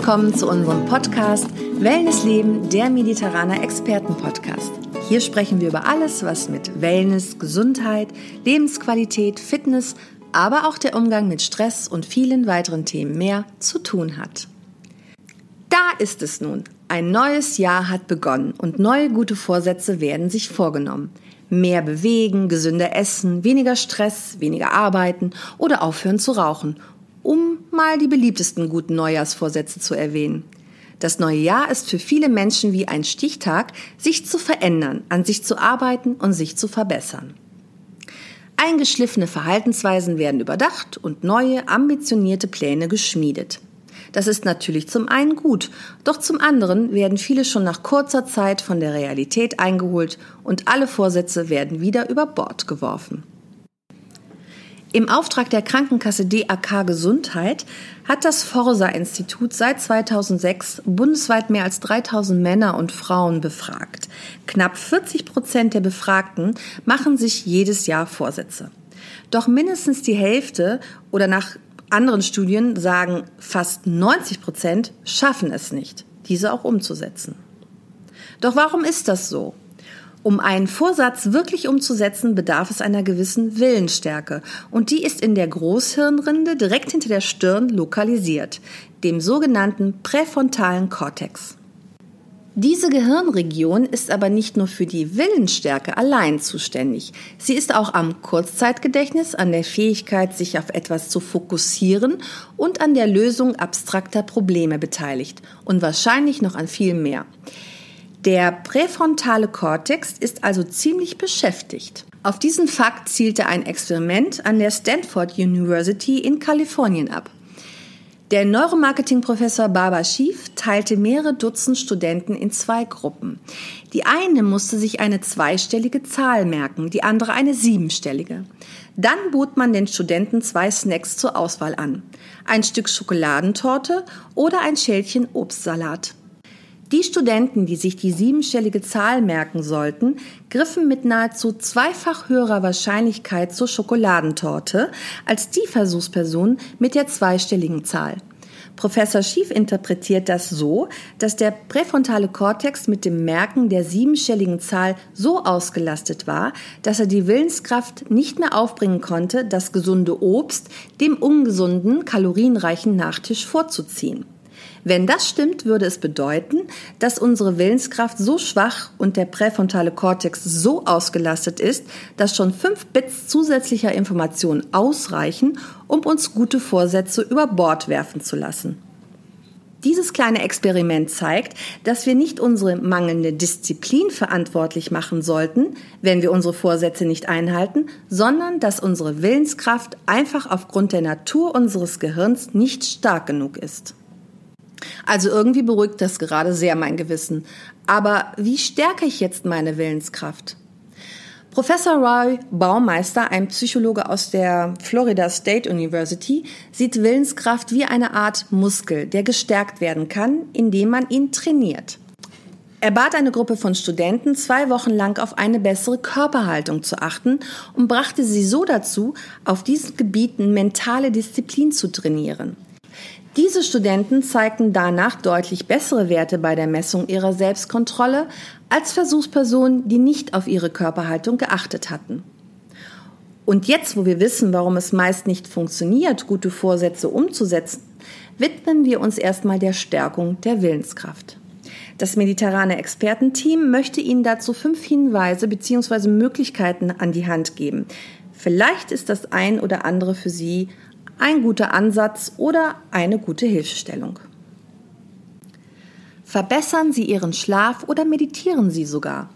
Willkommen zu unserem Podcast Wellness Leben, der Mediterraner Experten Podcast. Hier sprechen wir über alles, was mit Wellness, Gesundheit, Lebensqualität, Fitness, aber auch der Umgang mit Stress und vielen weiteren Themen mehr zu tun hat. Da ist es nun. Ein neues Jahr hat begonnen und neue gute Vorsätze werden sich vorgenommen. Mehr bewegen, gesünder essen, weniger Stress, weniger arbeiten oder aufhören zu rauchen um mal die beliebtesten guten Neujahrsvorsätze zu erwähnen. Das neue Jahr ist für viele Menschen wie ein Stichtag, sich zu verändern, an sich zu arbeiten und sich zu verbessern. Eingeschliffene Verhaltensweisen werden überdacht und neue, ambitionierte Pläne geschmiedet. Das ist natürlich zum einen gut, doch zum anderen werden viele schon nach kurzer Zeit von der Realität eingeholt und alle Vorsätze werden wieder über Bord geworfen. Im Auftrag der Krankenkasse DAK Gesundheit hat das Forsa-Institut seit 2006 bundesweit mehr als 3000 Männer und Frauen befragt. Knapp 40 Prozent der Befragten machen sich jedes Jahr Vorsätze. Doch mindestens die Hälfte oder nach anderen Studien sagen fast 90 Prozent schaffen es nicht, diese auch umzusetzen. Doch warum ist das so? Um einen Vorsatz wirklich umzusetzen, bedarf es einer gewissen Willensstärke. Und die ist in der Großhirnrinde direkt hinter der Stirn lokalisiert, dem sogenannten präfrontalen Kortex. Diese Gehirnregion ist aber nicht nur für die Willensstärke allein zuständig. Sie ist auch am Kurzzeitgedächtnis, an der Fähigkeit, sich auf etwas zu fokussieren und an der Lösung abstrakter Probleme beteiligt und wahrscheinlich noch an viel mehr. Der präfrontale Kortex ist also ziemlich beschäftigt. Auf diesen Fakt zielte ein Experiment an der Stanford University in Kalifornien ab. Der Neuromarketing-Professor Barbara Schief teilte mehrere Dutzend Studenten in zwei Gruppen. Die eine musste sich eine zweistellige Zahl merken, die andere eine siebenstellige. Dann bot man den Studenten zwei Snacks zur Auswahl an. Ein Stück Schokoladentorte oder ein Schälchen Obstsalat. Die Studenten, die sich die siebenstellige Zahl merken sollten, griffen mit nahezu zweifach höherer Wahrscheinlichkeit zur Schokoladentorte als die Versuchspersonen mit der zweistelligen Zahl. Professor Schief interpretiert das so, dass der präfrontale Kortex mit dem Merken der siebenstelligen Zahl so ausgelastet war, dass er die Willenskraft nicht mehr aufbringen konnte, das gesunde Obst dem ungesunden, kalorienreichen Nachtisch vorzuziehen. Wenn das stimmt, würde es bedeuten, dass unsere Willenskraft so schwach und der präfrontale Kortex so ausgelastet ist, dass schon fünf Bits zusätzlicher Information ausreichen, um uns gute Vorsätze über Bord werfen zu lassen. Dieses kleine Experiment zeigt, dass wir nicht unsere mangelnde Disziplin verantwortlich machen sollten, wenn wir unsere Vorsätze nicht einhalten, sondern dass unsere Willenskraft einfach aufgrund der Natur unseres Gehirns nicht stark genug ist. Also irgendwie beruhigt das gerade sehr mein Gewissen. Aber wie stärke ich jetzt meine Willenskraft? Professor Roy Baumeister, ein Psychologe aus der Florida State University, sieht Willenskraft wie eine Art Muskel, der gestärkt werden kann, indem man ihn trainiert. Er bat eine Gruppe von Studenten, zwei Wochen lang auf eine bessere Körperhaltung zu achten und brachte sie so dazu, auf diesen Gebieten mentale Disziplin zu trainieren. Diese Studenten zeigten danach deutlich bessere Werte bei der Messung ihrer Selbstkontrolle als Versuchspersonen, die nicht auf ihre Körperhaltung geachtet hatten. Und jetzt, wo wir wissen, warum es meist nicht funktioniert, gute Vorsätze umzusetzen, widmen wir uns erstmal der Stärkung der Willenskraft. Das mediterrane Expertenteam möchte Ihnen dazu fünf Hinweise bzw. Möglichkeiten an die Hand geben. Vielleicht ist das ein oder andere für Sie ein guter Ansatz oder eine gute Hilfestellung. Verbessern Sie Ihren Schlaf oder meditieren Sie sogar.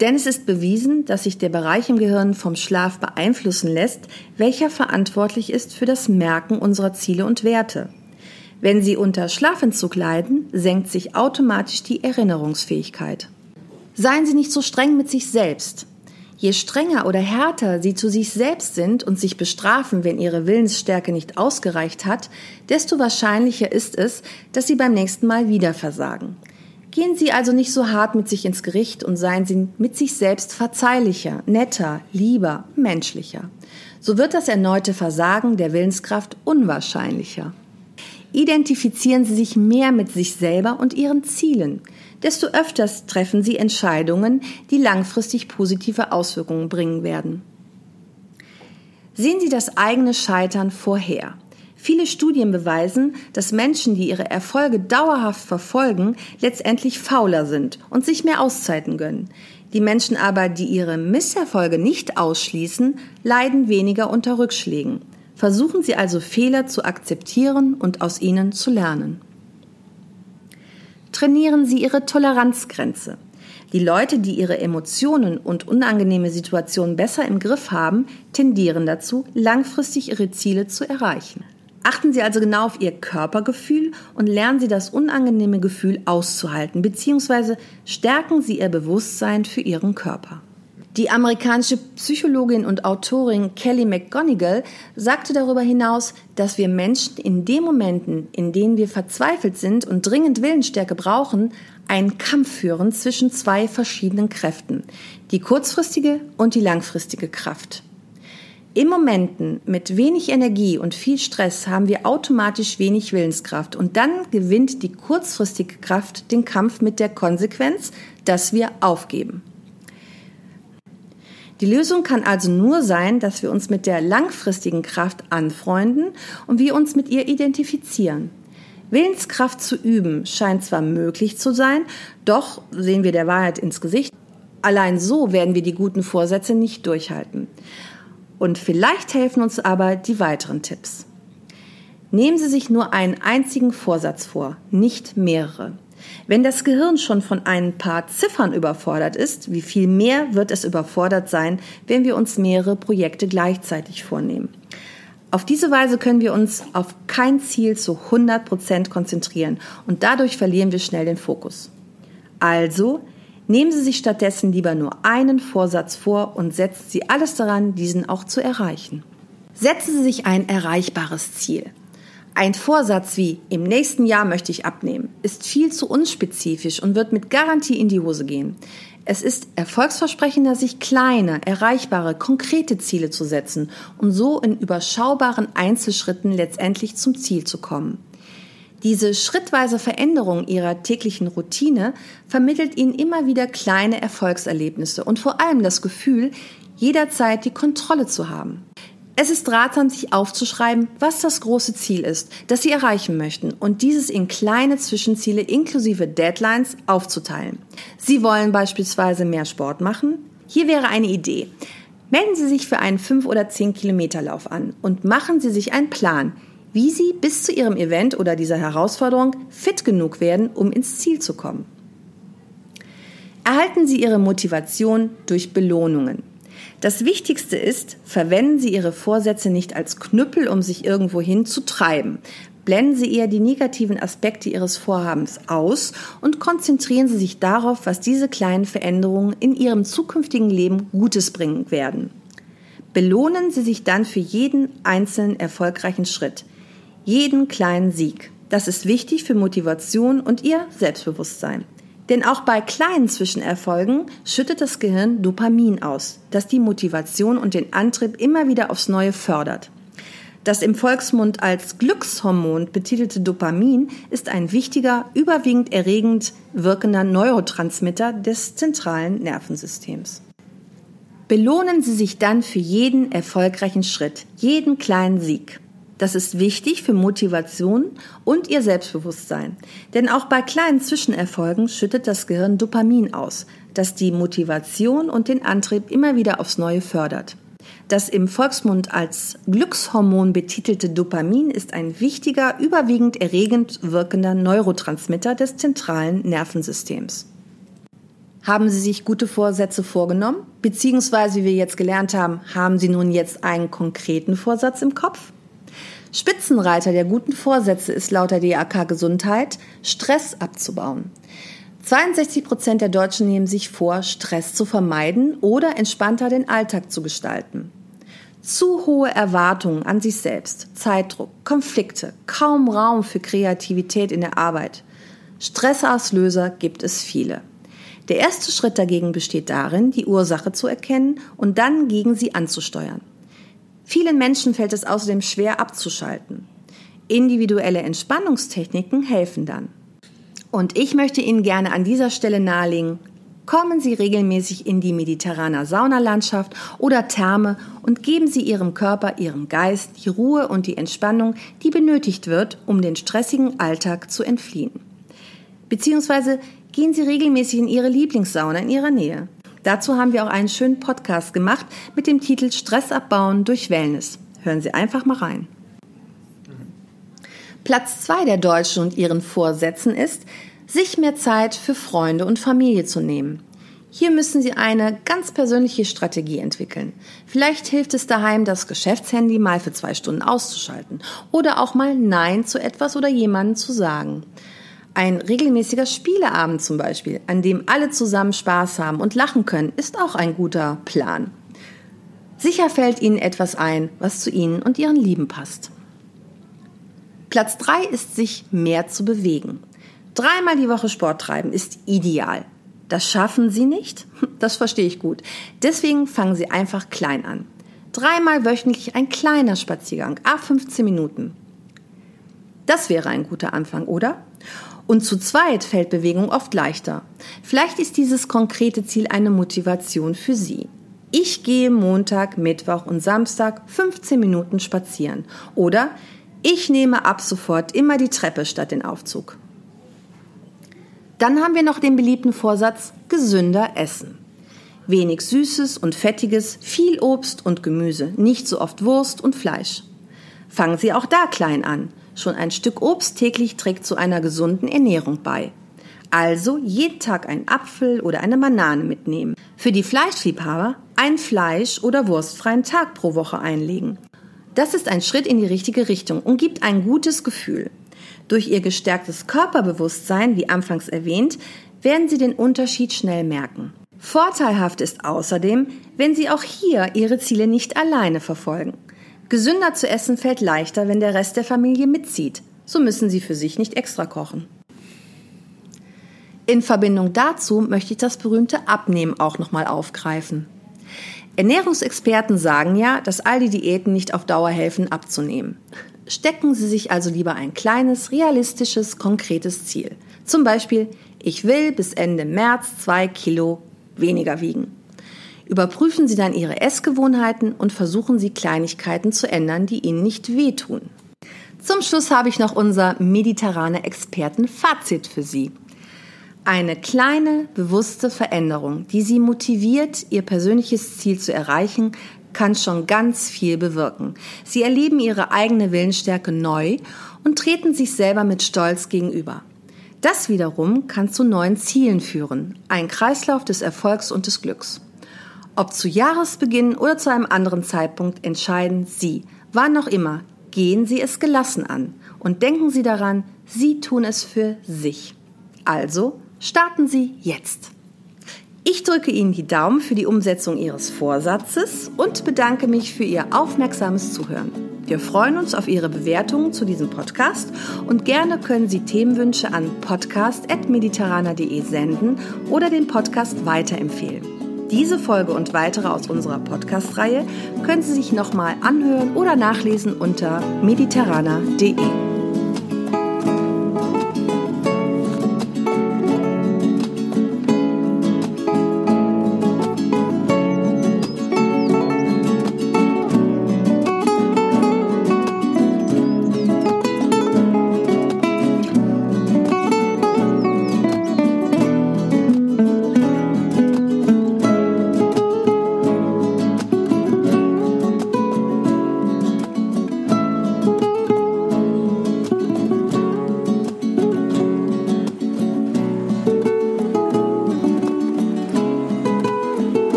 Denn es ist bewiesen, dass sich der Bereich im Gehirn vom Schlaf beeinflussen lässt, welcher verantwortlich ist für das Merken unserer Ziele und Werte. Wenn Sie unter Schlafentzug leiden, senkt sich automatisch die Erinnerungsfähigkeit. Seien Sie nicht so streng mit sich selbst. Je strenger oder härter sie zu sich selbst sind und sich bestrafen, wenn ihre Willensstärke nicht ausgereicht hat, desto wahrscheinlicher ist es, dass sie beim nächsten Mal wieder versagen. Gehen Sie also nicht so hart mit sich ins Gericht und seien Sie mit sich selbst verzeihlicher, netter, lieber, menschlicher. So wird das erneute Versagen der Willenskraft unwahrscheinlicher. identifizieren Sie sich mehr mit sich selber und Ihren Zielen. Desto öfters treffen Sie Entscheidungen, die langfristig positive Auswirkungen bringen werden. Sehen Sie das eigene Scheitern vorher. Viele Studien beweisen, dass Menschen, die ihre Erfolge dauerhaft verfolgen, letztendlich fauler sind und sich mehr Auszeiten gönnen. Die Menschen aber, die ihre Misserfolge nicht ausschließen, leiden weniger unter Rückschlägen. Versuchen Sie also Fehler zu akzeptieren und aus ihnen zu lernen. Trainieren Sie Ihre Toleranzgrenze. Die Leute, die ihre Emotionen und unangenehme Situationen besser im Griff haben, tendieren dazu, langfristig ihre Ziele zu erreichen. Achten Sie also genau auf Ihr Körpergefühl und lernen Sie das unangenehme Gefühl auszuhalten, beziehungsweise stärken Sie Ihr Bewusstsein für Ihren Körper. Die amerikanische Psychologin und Autorin Kelly McGonigal sagte darüber hinaus, dass wir Menschen in den Momenten, in denen wir verzweifelt sind und dringend Willensstärke brauchen, einen Kampf führen zwischen zwei verschiedenen Kräften, die kurzfristige und die langfristige Kraft. In Momenten mit wenig Energie und viel Stress haben wir automatisch wenig Willenskraft und dann gewinnt die kurzfristige Kraft den Kampf mit der Konsequenz, dass wir aufgeben. Die Lösung kann also nur sein, dass wir uns mit der langfristigen Kraft anfreunden und wir uns mit ihr identifizieren. Willenskraft zu üben scheint zwar möglich zu sein, doch sehen wir der Wahrheit ins Gesicht. Allein so werden wir die guten Vorsätze nicht durchhalten. Und vielleicht helfen uns aber die weiteren Tipps. Nehmen Sie sich nur einen einzigen Vorsatz vor, nicht mehrere. Wenn das Gehirn schon von ein paar Ziffern überfordert ist, wie viel mehr wird es überfordert sein, wenn wir uns mehrere Projekte gleichzeitig vornehmen? Auf diese Weise können wir uns auf kein Ziel zu 100 Prozent konzentrieren und dadurch verlieren wir schnell den Fokus. Also nehmen Sie sich stattdessen lieber nur einen Vorsatz vor und setzen Sie alles daran, diesen auch zu erreichen. Setzen Sie sich ein erreichbares Ziel. Ein Vorsatz wie im nächsten Jahr möchte ich abnehmen ist viel zu unspezifisch und wird mit Garantie in die Hose gehen. Es ist erfolgsversprechender, sich kleine, erreichbare, konkrete Ziele zu setzen und so in überschaubaren Einzelschritten letztendlich zum Ziel zu kommen. Diese schrittweise Veränderung ihrer täglichen Routine vermittelt ihnen immer wieder kleine Erfolgserlebnisse und vor allem das Gefühl, jederzeit die Kontrolle zu haben. Es ist ratsam, sich aufzuschreiben, was das große Ziel ist, das Sie erreichen möchten und dieses in kleine Zwischenziele inklusive Deadlines aufzuteilen. Sie wollen beispielsweise mehr Sport machen? Hier wäre eine Idee. Melden Sie sich für einen 5 oder 10 Kilometer Lauf an und machen Sie sich einen Plan, wie Sie bis zu Ihrem Event oder dieser Herausforderung fit genug werden, um ins Ziel zu kommen. Erhalten Sie Ihre Motivation durch Belohnungen. Das Wichtigste ist, verwenden Sie Ihre Vorsätze nicht als Knüppel, um sich irgendwohin zu treiben. Blenden Sie eher die negativen Aspekte Ihres Vorhabens aus und konzentrieren Sie sich darauf, was diese kleinen Veränderungen in Ihrem zukünftigen Leben Gutes bringen werden. Belohnen Sie sich dann für jeden einzelnen erfolgreichen Schritt, jeden kleinen Sieg. Das ist wichtig für Motivation und Ihr Selbstbewusstsein. Denn auch bei kleinen Zwischenerfolgen schüttet das Gehirn Dopamin aus, das die Motivation und den Antrieb immer wieder aufs Neue fördert. Das im Volksmund als Glückshormon betitelte Dopamin ist ein wichtiger, überwiegend erregend wirkender Neurotransmitter des zentralen Nervensystems. Belohnen Sie sich dann für jeden erfolgreichen Schritt, jeden kleinen Sieg. Das ist wichtig für Motivation und ihr Selbstbewusstsein. Denn auch bei kleinen Zwischenerfolgen schüttet das Gehirn Dopamin aus, das die Motivation und den Antrieb immer wieder aufs Neue fördert. Das im Volksmund als Glückshormon betitelte Dopamin ist ein wichtiger, überwiegend erregend wirkender Neurotransmitter des zentralen Nervensystems. Haben Sie sich gute Vorsätze vorgenommen? Beziehungsweise, wie wir jetzt gelernt haben, haben Sie nun jetzt einen konkreten Vorsatz im Kopf? Spitzenreiter der guten Vorsätze ist laut der DAK Gesundheit, Stress abzubauen. 62 Prozent der Deutschen nehmen sich vor, Stress zu vermeiden oder entspannter den Alltag zu gestalten. Zu hohe Erwartungen an sich selbst, Zeitdruck, Konflikte, kaum Raum für Kreativität in der Arbeit. Stressauslöser gibt es viele. Der erste Schritt dagegen besteht darin, die Ursache zu erkennen und dann gegen sie anzusteuern. Vielen Menschen fällt es außerdem schwer abzuschalten. Individuelle Entspannungstechniken helfen dann. Und ich möchte Ihnen gerne an dieser Stelle nahelegen, kommen Sie regelmäßig in die mediterrane Saunalandschaft oder Therme und geben Sie Ihrem Körper, Ihrem Geist die Ruhe und die Entspannung, die benötigt wird, um den stressigen Alltag zu entfliehen. Beziehungsweise gehen Sie regelmäßig in Ihre Lieblingssauna in Ihrer Nähe. Dazu haben wir auch einen schönen Podcast gemacht mit dem Titel Stress abbauen durch Wellness. Hören Sie einfach mal rein. Platz zwei der Deutschen und ihren Vorsätzen ist, sich mehr Zeit für Freunde und Familie zu nehmen. Hier müssen Sie eine ganz persönliche Strategie entwickeln. Vielleicht hilft es daheim, das Geschäftshandy mal für zwei Stunden auszuschalten oder auch mal Nein zu etwas oder jemandem zu sagen. Ein regelmäßiger Spieleabend zum Beispiel, an dem alle zusammen Spaß haben und lachen können, ist auch ein guter Plan. Sicher fällt Ihnen etwas ein, was zu Ihnen und Ihren Lieben passt. Platz 3 ist sich mehr zu bewegen. Dreimal die Woche Sport treiben ist ideal. Das schaffen Sie nicht? Das verstehe ich gut. Deswegen fangen Sie einfach klein an. Dreimal wöchentlich ein kleiner Spaziergang, a 15 Minuten. Das wäre ein guter Anfang, oder? Und zu zweit fällt Bewegung oft leichter. Vielleicht ist dieses konkrete Ziel eine Motivation für Sie. Ich gehe Montag, Mittwoch und Samstag 15 Minuten spazieren. Oder ich nehme ab sofort immer die Treppe statt den Aufzug. Dann haben wir noch den beliebten Vorsatz gesünder essen. Wenig Süßes und Fettiges, viel Obst und Gemüse, nicht so oft Wurst und Fleisch. Fangen Sie auch da klein an. Schon ein Stück Obst täglich trägt zu einer gesunden Ernährung bei. Also jeden Tag einen Apfel oder eine Banane mitnehmen. Für die Fleischliebhaber ein Fleisch- oder wurstfreien Tag pro Woche einlegen. Das ist ein Schritt in die richtige Richtung und gibt ein gutes Gefühl. Durch ihr gestärktes Körperbewusstsein, wie anfangs erwähnt, werden Sie den Unterschied schnell merken. Vorteilhaft ist außerdem, wenn Sie auch hier Ihre Ziele nicht alleine verfolgen. Gesünder zu essen fällt leichter, wenn der Rest der Familie mitzieht. So müssen Sie für sich nicht extra kochen. In Verbindung dazu möchte ich das berühmte Abnehmen auch nochmal aufgreifen. Ernährungsexperten sagen ja, dass all die Diäten nicht auf Dauer helfen abzunehmen. Stecken Sie sich also lieber ein kleines, realistisches, konkretes Ziel. Zum Beispiel, ich will bis Ende März zwei Kilo weniger wiegen. Überprüfen Sie dann Ihre Essgewohnheiten und versuchen Sie Kleinigkeiten zu ändern, die Ihnen nicht wehtun. Zum Schluss habe ich noch unser mediterrane Experten-Fazit für Sie. Eine kleine, bewusste Veränderung, die Sie motiviert, Ihr persönliches Ziel zu erreichen, kann schon ganz viel bewirken. Sie erleben Ihre eigene Willensstärke neu und treten sich selber mit Stolz gegenüber. Das wiederum kann zu neuen Zielen führen, ein Kreislauf des Erfolgs und des Glücks. Ob zu Jahresbeginn oder zu einem anderen Zeitpunkt entscheiden Sie, wann auch immer, gehen Sie es gelassen an und denken Sie daran, Sie tun es für sich. Also Starten Sie jetzt! Ich drücke Ihnen die Daumen für die Umsetzung Ihres Vorsatzes und bedanke mich für Ihr aufmerksames Zuhören. Wir freuen uns auf Ihre Bewertungen zu diesem Podcast und gerne können Sie Themenwünsche an podcast.mediterraner.de senden oder den Podcast weiterempfehlen. Diese Folge und weitere aus unserer Podcast-Reihe können Sie sich nochmal anhören oder nachlesen unter mediterraner.de.